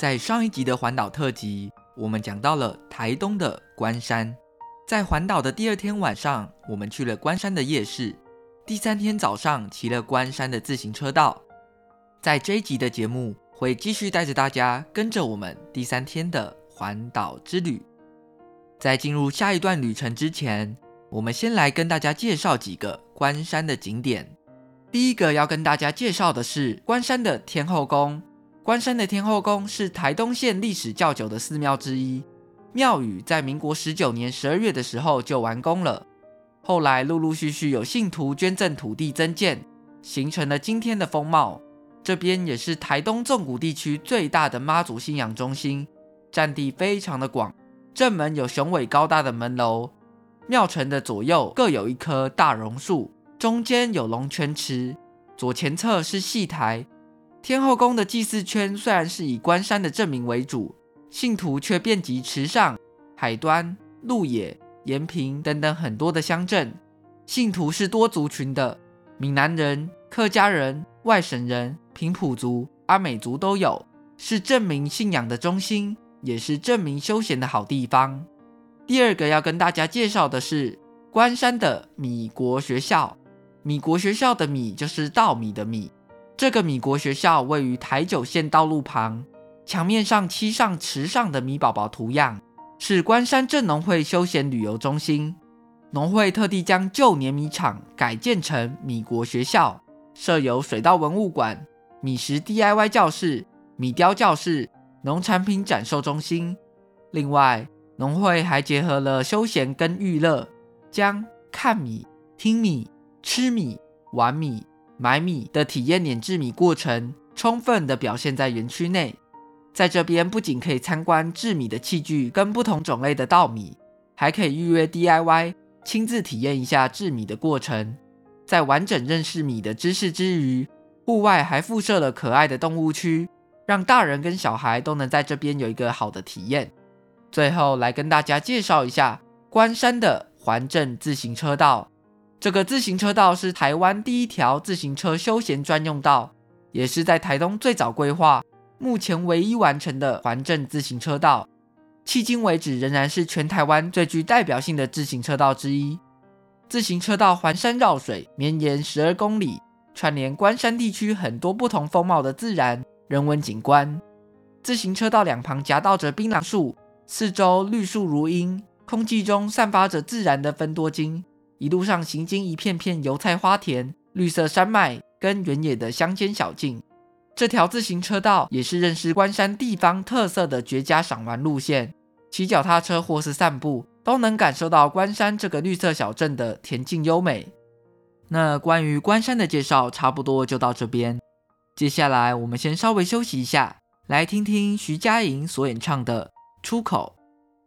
在上一集的环岛特辑，我们讲到了台东的关山。在环岛的第二天晚上，我们去了关山的夜市。第三天早上，骑了关山的自行车道。在这一集的节目，会继续带着大家跟着我们第三天的环岛之旅。在进入下一段旅程之前，我们先来跟大家介绍几个关山的景点。第一个要跟大家介绍的是关山的天后宫。关山的天后宫是台东县历史较久的寺庙之一，庙宇在民国十九年十二月的时候就完工了。后来陆陆续续有信徒捐赠土地增建，形成了今天的风貌。这边也是台东纵谷地区最大的妈祖信仰中心，占地非常的广。正门有雄伟高大的门楼，庙城的左右各有一棵大榕树，中间有龙泉池，左前侧是戏台。天后宫的祭祀圈虽然是以关山的正名为主，信徒却遍及池上、海端、鹿野、延平等等很多的乡镇。信徒是多族群的，闽南人、客家人、外省人、平埔族、阿美族都有，是正名信仰的中心，也是正名休闲的好地方。第二个要跟大家介绍的是关山的米国学校。米国学校的米就是稻米的米。这个米国学校位于台九线道路旁，墙面上漆上池上的米宝宝图样，是关山镇农会休闲旅游中心。农会特地将旧碾米厂改建成米国学校，设有水稻文物馆、米食 DIY 教室、米雕教室、农产品展售中心。另外，农会还结合了休闲跟娱乐，将看米、听米、吃米、玩米。买米的体验碾制米过程，充分的表现在园区内。在这边不仅可以参观制米的器具跟不同种类的稻米，还可以预约 DIY，亲自体验一下制米的过程。在完整认识米的知识之余，户外还附设了可爱的动物区，让大人跟小孩都能在这边有一个好的体验。最后来跟大家介绍一下关山的环镇自行车道。这个自行车道是台湾第一条自行车休闲专用道，也是在台东最早规划、目前唯一完成的环镇自行车道。迄今为止，仍然是全台湾最具代表性的自行车道之一。自行车道环山绕水，绵延十二公里，串联关山地区很多不同风貌的自然人文景观。自行车道两旁夹道着槟榔树，四周绿树如茵，空气中散发着自然的芬多精。一路上行经一片片油菜花田、绿色山脉跟原野的乡间小径，这条自行车道也是认识关山地方特色的绝佳赏玩路线，骑脚踏车或是散步都能感受到关山这个绿色小镇的恬静优美。那关于关山的介绍差不多就到这边，接下来我们先稍微休息一下，来听听徐佳莹所演唱的《出口》。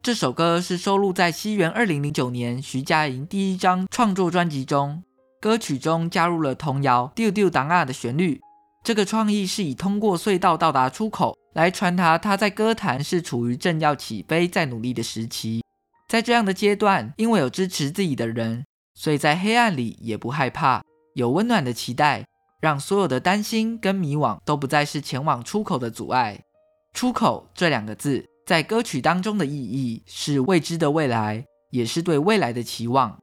这首歌是收录在西元二零零九年徐佳莹第一张创作专辑中，歌曲中加入了童谣《丢丢当啊》的旋律。这个创意是以通过隧道到达出口来传达他在歌坛是处于正要起飞、在努力的时期。在这样的阶段，因为有支持自己的人，所以在黑暗里也不害怕，有温暖的期待，让所有的担心跟迷惘都不再是前往出口的阻碍。出口这两个字。在歌曲当中的意义是未知的未来，也是对未来的期望。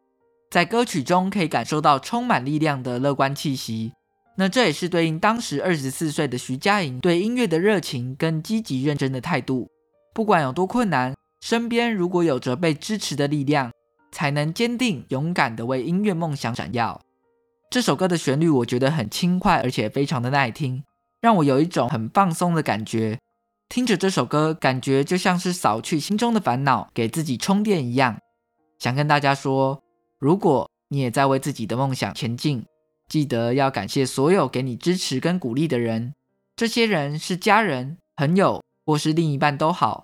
在歌曲中可以感受到充满力量的乐观气息。那这也是对应当时二十四岁的徐佳莹对音乐的热情跟积极认真的态度。不管有多困难，身边如果有着被支持的力量，才能坚定勇敢地为音乐梦想闪耀。这首歌的旋律我觉得很轻快，而且非常的耐听，让我有一种很放松的感觉。听着这首歌，感觉就像是扫去心中的烦恼，给自己充电一样。想跟大家说，如果你也在为自己的梦想前进，记得要感谢所有给你支持跟鼓励的人。这些人是家人、朋友或是另一半都好。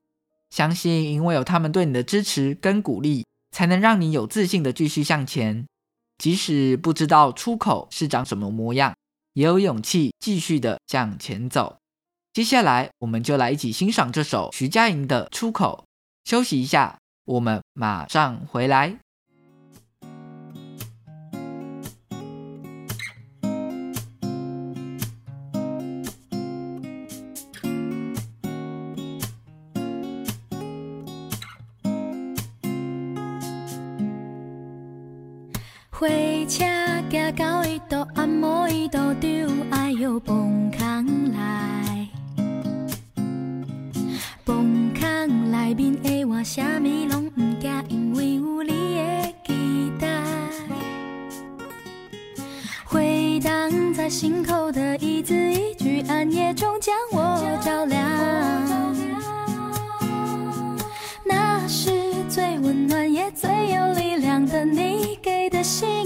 相信因为有他们对你的支持跟鼓励，才能让你有自信的继续向前。即使不知道出口是长什么模样，也有勇气继续的向前走。接下来，我们就来一起欣赏这首徐佳莹的《出口》。休息一下，我们马上回来。火车行到一度，按摩一度，就哎呦崩空来。内面的我，啥物拢不惊，因为有你的期待。回荡在心口的一字一句，暗夜中将我照亮。那是最温暖也最有力量的你给的星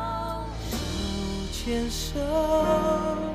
牵手。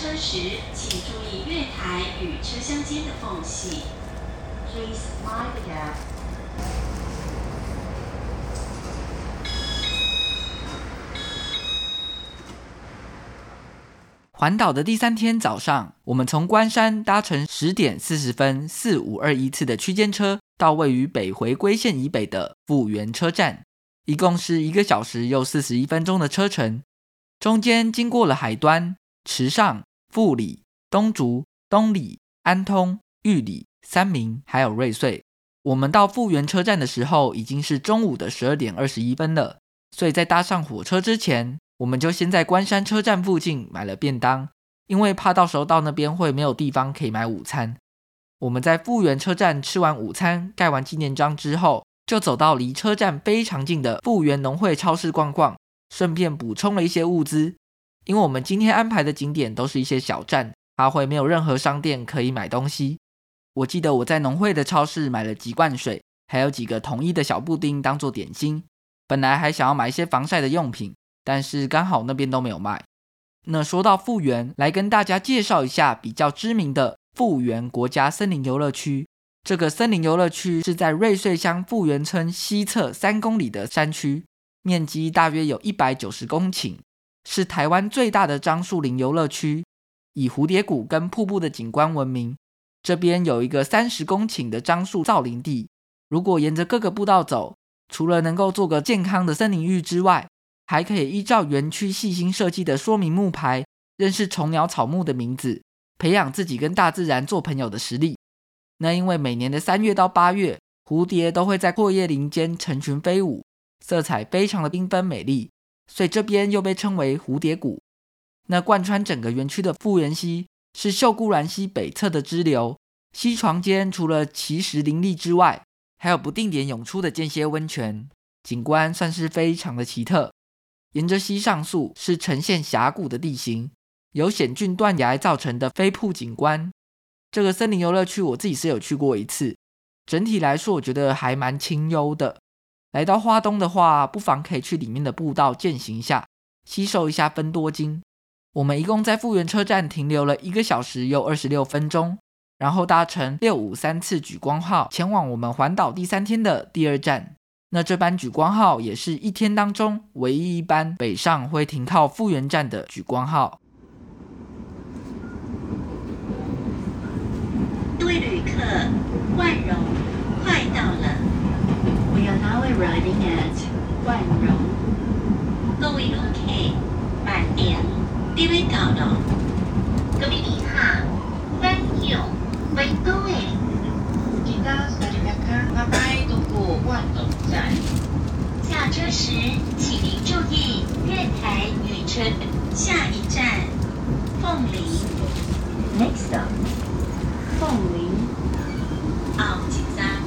车时请注意月台与车厢间的缝隙。环岛的第三天早上，我们从关山搭乘十点四十分四五二一次的区间车，到位于北回归线以北的富源车站，一共是一个小时又四十一分钟的车程。中间经过了海端、池上、富里、东竹、东里、安通、玉里、三民，还有瑞穗。我们到富源车站的时候，已经是中午的十二点二十一分了，所以在搭上火车之前，我们就先在关山车站附近买了便当，因为怕到时候到那边会没有地方可以买午餐。我们在富源车站吃完午餐，盖完纪念章之后，就走到离车站非常近的富源农会超市逛逛，顺便补充了一些物资。因为我们今天安排的景点都是一些小站，它会没有任何商店可以买东西。我记得我在农会的超市买了几罐水，还有几个统一的小布丁当做点心。本来还想要买一些防晒的用品。但是刚好那边都没有卖。那说到富源，来跟大家介绍一下比较知名的富源国家森林游乐区。这个森林游乐区是在瑞穗乡富源村西侧三公里的山区，面积大约有一百九十公顷，是台湾最大的樟树林游乐区，以蝴蝶谷跟瀑布的景观闻名。这边有一个三十公顷的樟树造林地，如果沿着各个步道走，除了能够做个健康的森林浴之外，还可以依照园区细心设计的说明木牌，认识虫鸟草木的名字，培养自己跟大自然做朋友的实力。那因为每年的三月到八月，蝴蝶都会在阔叶林间成群飞舞，色彩非常的缤纷美丽，所以这边又被称为蝴蝶谷。那贯穿整个园区的富源溪是秀姑峦溪北侧的支流，溪床间除了奇石林立之外，还有不定点涌出的间歇温泉，景观算是非常的奇特。沿着溪上溯是呈现峡谷的地形，由险峻断崖造成的飞瀑景观。这个森林游乐区我自己是有去过一次，整体来说我觉得还蛮清幽的。来到花东的话，不妨可以去里面的步道健行一下，吸收一下芬多精。我们一共在富源车站停留了一个小时又二十六分钟，然后搭乘六五三次莒光号前往我们环岛第三天的第二站。那这班莒光号也是一天当中唯一一班北上会停靠富源站的莒光号。各位旅客，万荣快到了。We are now arriving at 万荣。各位旅客，慢点，这位到了。各位旅客，万荣快到了。万荣站，下车时请您注意月台与车。下一站，凤林。Next stop，凤林。后一站，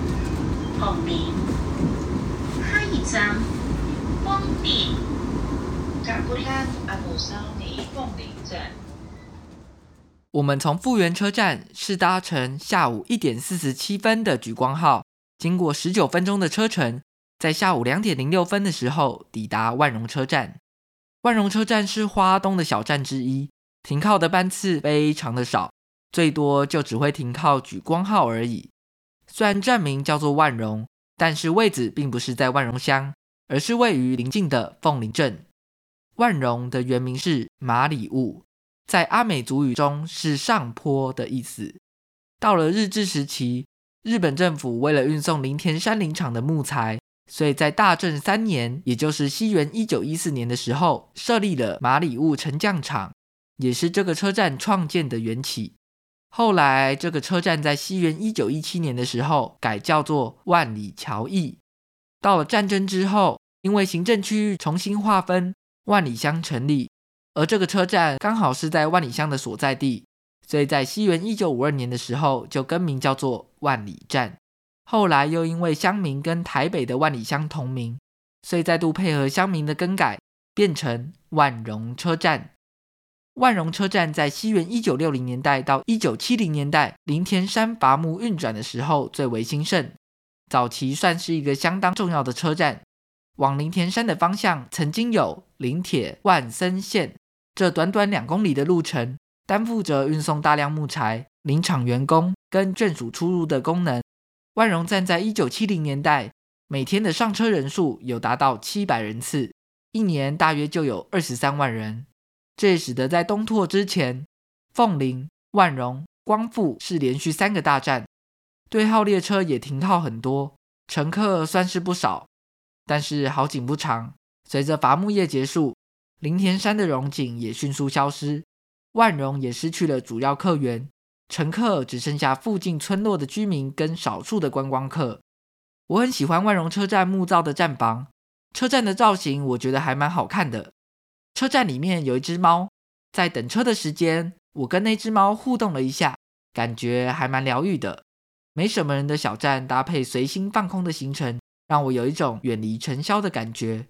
凤林。下一站，丰滨。甲不兰阿姆桑尼凤林站。我们从富源车站是搭乘下午一点四十七分的莒光号。经过十九分钟的车程，在下午两点零六分的时候抵达万荣车站。万荣车站是花东的小站之一，停靠的班次非常的少，最多就只会停靠莒光号而已。虽然站名叫做万荣，但是位置并不是在万荣乡，而是位于邻近的凤林镇。万荣的原名是马里雾，在阿美族语中是上坡的意思。到了日治时期，日本政府为了运送林田山林场的木材，所以在大正三年，也就是西元一九一四年的时候，设立了马里雾沉降场，也是这个车站创建的缘起。后来，这个车站在西元一九一七年的时候改叫做万里桥驿。到了战争之后，因为行政区域重新划分，万里乡成立，而这个车站刚好是在万里乡的所在地。所以在西元一九五二年的时候，就更名叫做万里站。后来又因为乡名跟台北的万里乡同名，所以再度配合乡名的更改，变成万荣车站。万荣车站在西元一九六零年代到一九七零年代林田山伐木运转的时候最为兴盛，早期算是一个相当重要的车站。往林田山的方向曾经有林铁万森线，这短短两公里的路程。担负着运送大量木材、林场员工跟眷属出入的功能。万荣站在一九七零年代，每天的上车人数有达到七百人次，一年大约就有二十三万人。这也使得在东拓之前，凤林、万荣、光复是连续三个大站，对号列车也停靠很多，乘客算是不少。但是好景不长，随着伐木业结束，林田山的荣景也迅速消失。万荣也失去了主要客源，乘客只剩下附近村落的居民跟少数的观光客。我很喜欢万荣车站木造的站房，车站的造型我觉得还蛮好看的。车站里面有一只猫，在等车的时间，我跟那只猫互动了一下，感觉还蛮疗愈的。没什么人的小站搭配随心放空的行程，让我有一种远离尘嚣的感觉。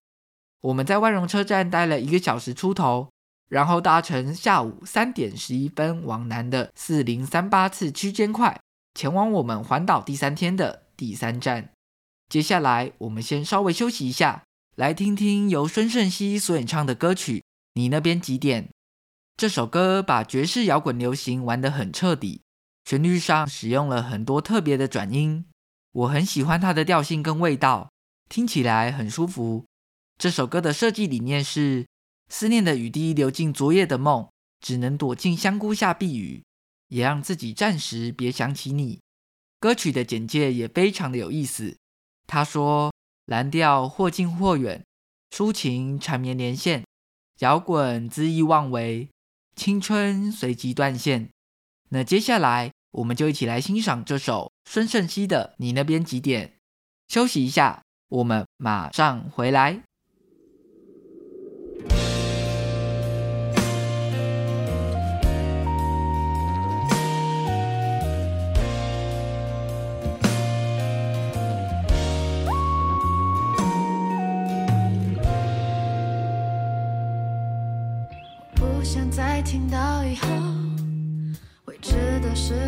我们在万荣车站待了一个小时出头。然后搭乘下午三点十一分往南的四零三八次区间快，前往我们环岛第三天的第三站。接下来，我们先稍微休息一下，来听听由孙盛希所演唱的歌曲《你那边几点》。这首歌把爵士摇滚流行玩得很彻底，旋律上使用了很多特别的转音，我很喜欢它的调性跟味道，听起来很舒服。这首歌的设计理念是。思念的雨滴流进昨夜的梦，只能躲进香菇下避雨，也让自己暂时别想起你。歌曲的简介也非常的有意思。他说：蓝调或近或远，抒情缠绵连线，摇滚恣意妄为，青春随即断线。那接下来我们就一起来欣赏这首孙盛希的《你那边几点》。休息一下，我们马上回来。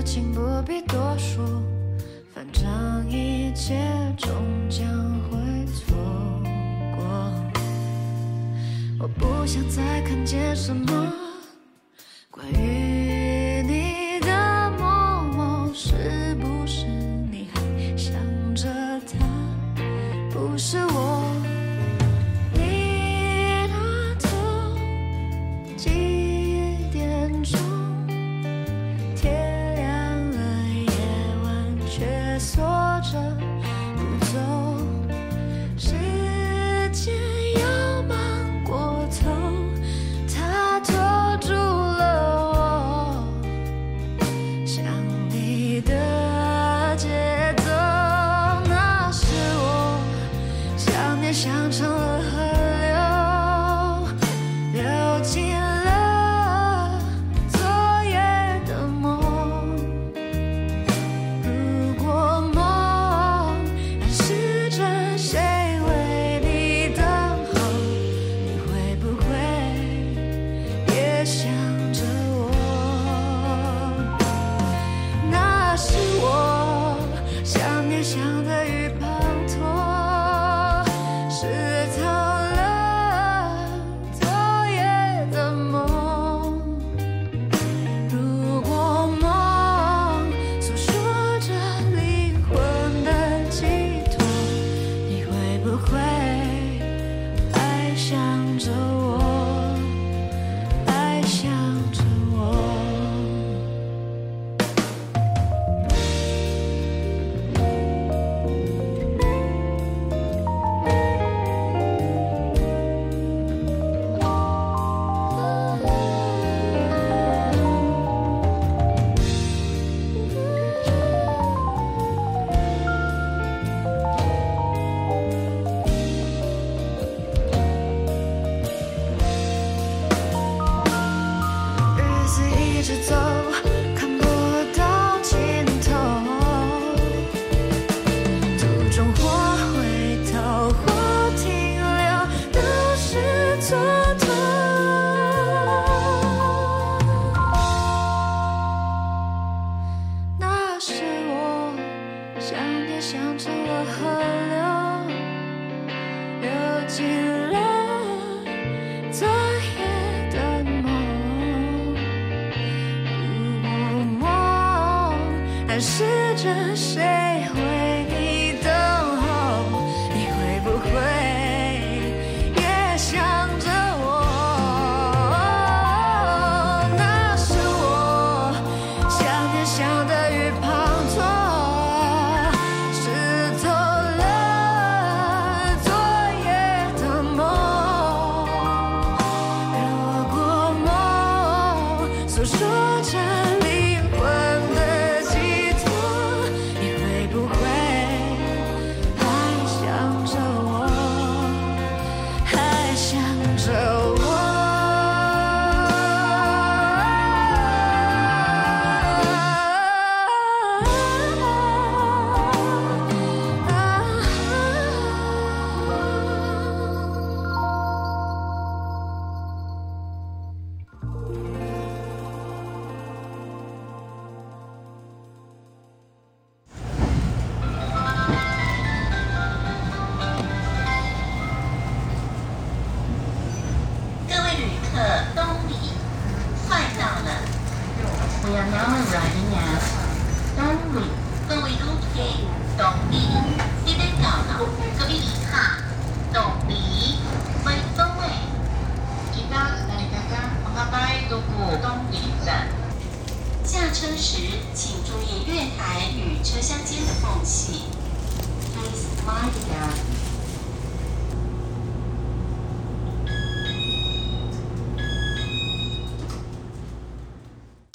请不必多说，反正一切终将会错过。我不想再看见什么是谁？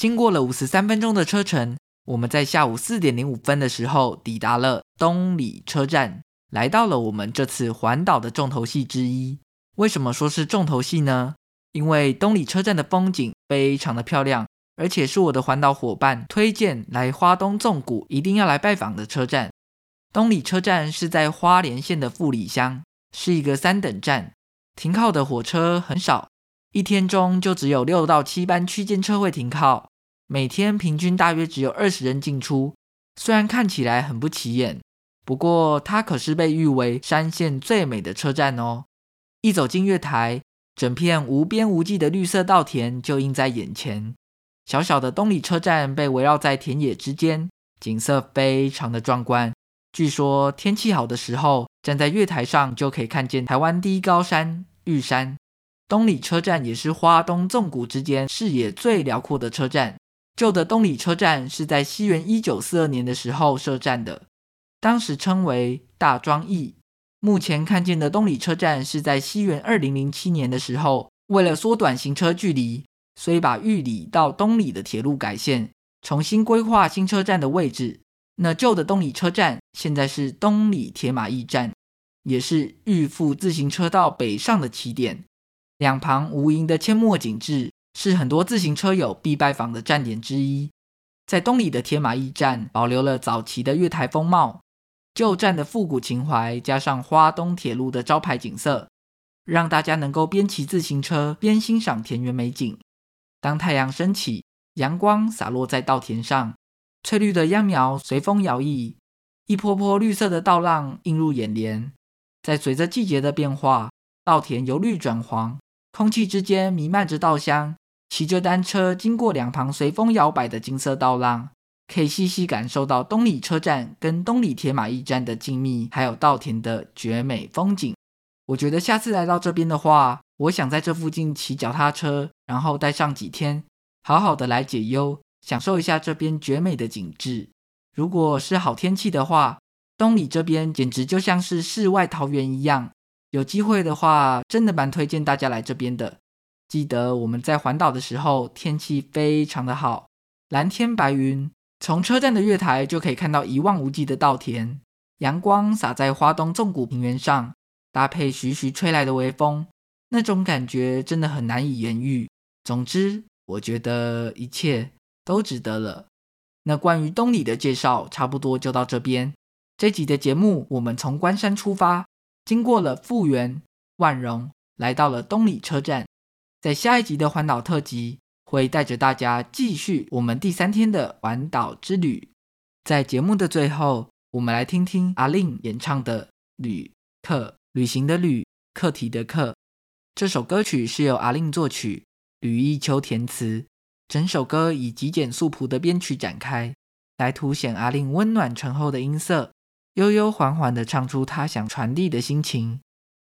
经过了五十三分钟的车程，我们在下午四点零五分的时候抵达了东里车站，来到了我们这次环岛的重头戏之一。为什么说是重头戏呢？因为东里车站的风景非常的漂亮，而且是我的环岛伙伴推荐来花东纵谷一定要来拜访的车站。东里车站是在花莲县的富里乡，是一个三等站，停靠的火车很少，一天中就只有六到七班区间车会停靠。每天平均大约只有二十人进出，虽然看起来很不起眼，不过它可是被誉为山线最美的车站哦。一走进月台，整片无边无际的绿色稻田就映在眼前。小小的东里车站被围绕在田野之间，景色非常的壮观。据说天气好的时候，站在月台上就可以看见台湾第一高山玉山。东里车站也是花东纵谷之间视野最辽阔的车站。旧的东里车站是在西元一九四二年的时候设站的，当时称为大庄驿。目前看见的东里车站是在西元二零零七年的时候，为了缩短行车距离，所以把玉里到东里的铁路改线，重新规划新车站的位置。那旧的东里车站现在是东里铁马驿站，也是玉富自行车道北上的起点，两旁无垠的阡陌景致。是很多自行车友必拜访的站点之一。在东里的铁马驿站，保留了早期的月台风貌，旧站的复古情怀，加上花东铁路的招牌景色，让大家能够边骑自行车边欣赏田园美景。当太阳升起，阳光洒落在稻田上，翠绿的秧苗随风摇曳，一波波绿色的稻浪映入眼帘。在随着季节的变化，稻田由绿转黄，空气之间弥漫着稻香。骑着单车经过两旁随风摇摆的金色稻浪，可以细细感受到东里车站跟东里铁马驿站的静谧，还有稻田的绝美风景。我觉得下次来到这边的话，我想在这附近骑脚踏车，然后待上几天，好好的来解忧，享受一下这边绝美的景致。如果是好天气的话，东里这边简直就像是世外桃源一样。有机会的话，真的蛮推荐大家来这边的。记得我们在环岛的时候，天气非常的好，蓝天白云，从车站的月台就可以看到一望无际的稻田，阳光洒在花东纵谷平原上，搭配徐徐吹来的微风，那种感觉真的很难以言喻。总之，我觉得一切都值得了。那关于东里的介绍，差不多就到这边。这集的节目，我们从关山出发，经过了富源、万荣，来到了东里车站。在下一集的环岛特辑，会带着大家继续我们第三天的环岛之旅。在节目的最后，我们来听听阿令演唱的《旅客》，旅行的旅，课题的课。这首歌曲是由阿令作曲，吕艺秋填词。整首歌以极简素朴的编曲展开，来凸显阿令温暖醇厚的音色，悠悠缓缓地唱出他想传递的心情。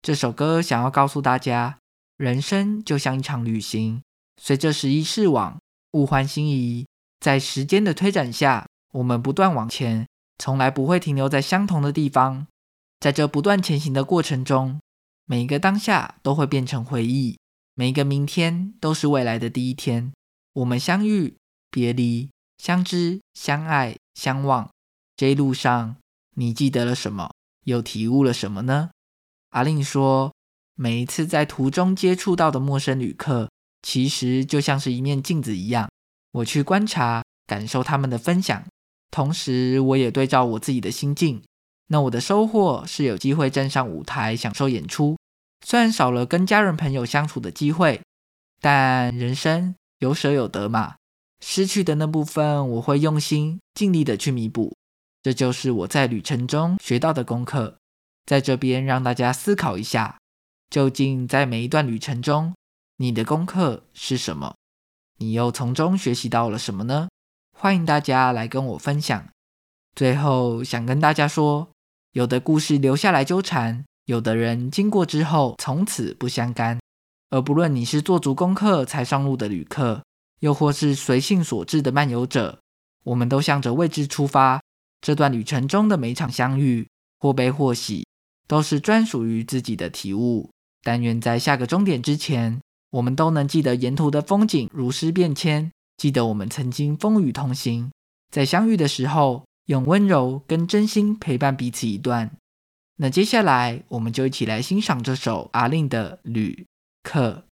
这首歌想要告诉大家，人生就像一场旅行，随着时移世往，物换星移，在时间的推展下，我们不断往前，从来不会停留在相同的地方。在这不断前行的过程中，每一个当下都会变成回忆，每一个明天都是未来的第一天。我们相遇、别离、相知、相爱、相忘，这一路上，你记得了什么？又体悟了什么呢？阿令说，每一次在途中接触到的陌生旅客，其实就像是一面镜子一样，我去观察、感受他们的分享，同时我也对照我自己的心境。那我的收获是有机会站上舞台享受演出，虽然少了跟家人朋友相处的机会，但人生。有舍有得嘛，失去的那部分，我会用心尽力的去弥补。这就是我在旅程中学到的功课。在这边让大家思考一下，究竟在每一段旅程中，你的功课是什么？你又从中学习到了什么呢？欢迎大家来跟我分享。最后想跟大家说，有的故事留下来纠缠，有的人经过之后从此不相干。而不论你是做足功课才上路的旅客，又或是随性所致的漫游者，我们都向着未知出发。这段旅程中的每场相遇，或悲或喜，都是专属于自己的体悟。但愿在下个终点之前，我们都能记得沿途的风景如诗变迁，记得我们曾经风雨同行，在相遇的时候，用温柔跟真心陪伴彼此一段。那接下来，我们就一起来欣赏这首阿令的《旅》。客，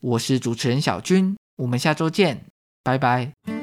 我是主持人小军，我们下周见，拜拜。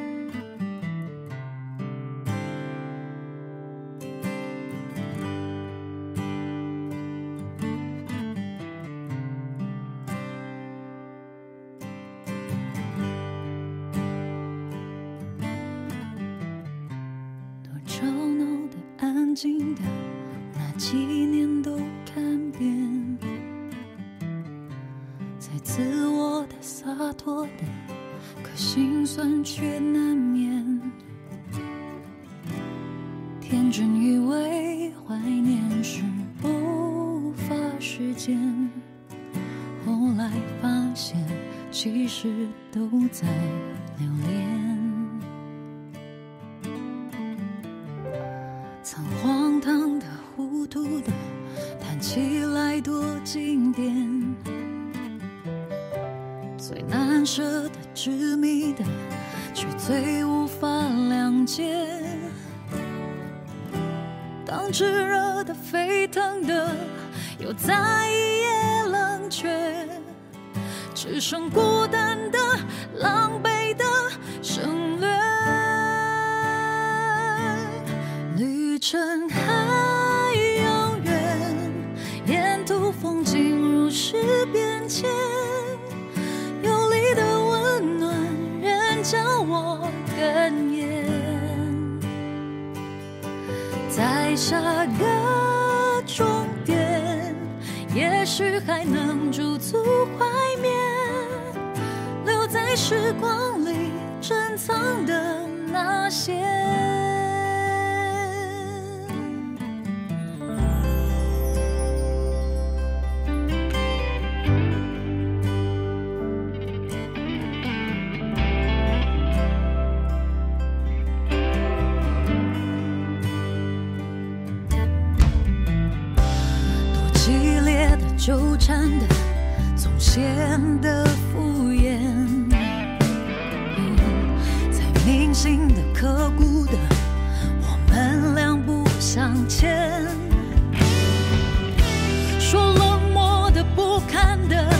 最无法谅解。当炙热的、沸腾的，又在一夜冷却，只剩孤单的、狼狈的省略。旅程还遥远，沿途风景如诗变迁。我哽咽，在下个终点，也许还能驻足怀缅，留在时光里珍藏的那些。纠缠的总显得敷衍，在铭心的刻骨的，我们两不相欠。说冷漠的不堪的，